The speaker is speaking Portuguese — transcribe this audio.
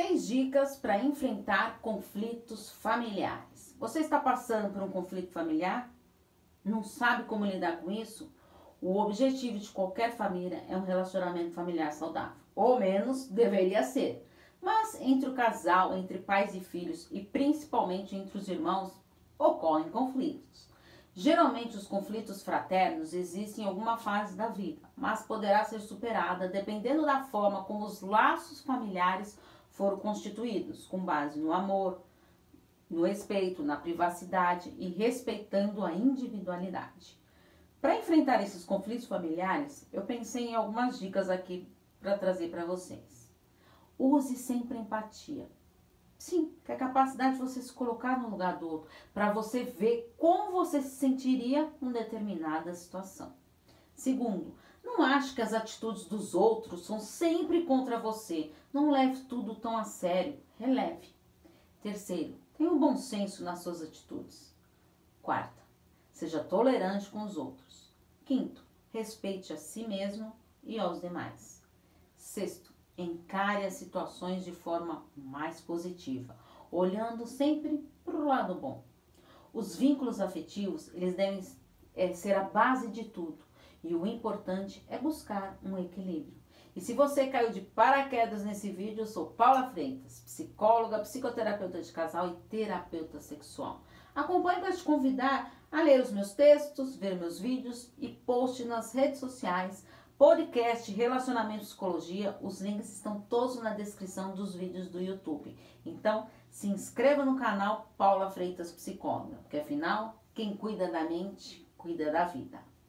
Seis dicas para enfrentar conflitos familiares. Você está passando por um conflito familiar? Não sabe como lidar com isso? O objetivo de qualquer família é um relacionamento familiar saudável, ou menos deveria ser. Mas entre o casal, entre pais e filhos e principalmente entre os irmãos, ocorrem conflitos. Geralmente os conflitos fraternos existem em alguma fase da vida, mas poderá ser superada dependendo da forma como os laços familiares foram constituídos, com base no amor, no respeito, na privacidade e respeitando a individualidade. Para enfrentar esses conflitos familiares, eu pensei em algumas dicas aqui para trazer para vocês. Use sempre empatia. Sim, que é a capacidade de você se colocar no lugar do outro, para você ver como você se sentiria em determinada situação. Segundo, não ache que as atitudes dos outros são sempre contra você. Não leve tudo tão a sério. Releve. Terceiro, tenha um bom senso nas suas atitudes. Quarta, seja tolerante com os outros. Quinto, respeite a si mesmo e aos demais. Sexto, encare as situações de forma mais positiva, olhando sempre para o lado bom. Os vínculos afetivos, eles devem é, ser a base de tudo e o importante é buscar um equilíbrio. E se você caiu de paraquedas nesse vídeo, eu sou Paula Freitas, psicóloga, psicoterapeuta de casal e terapeuta sexual. Acompanhe para te convidar a ler os meus textos, ver meus vídeos e post nas redes sociais, podcast Relacionamento Psicologia. Os links estão todos na descrição dos vídeos do YouTube. Então, se inscreva no canal Paula Freitas Psicóloga, porque afinal, quem cuida da mente, cuida da vida.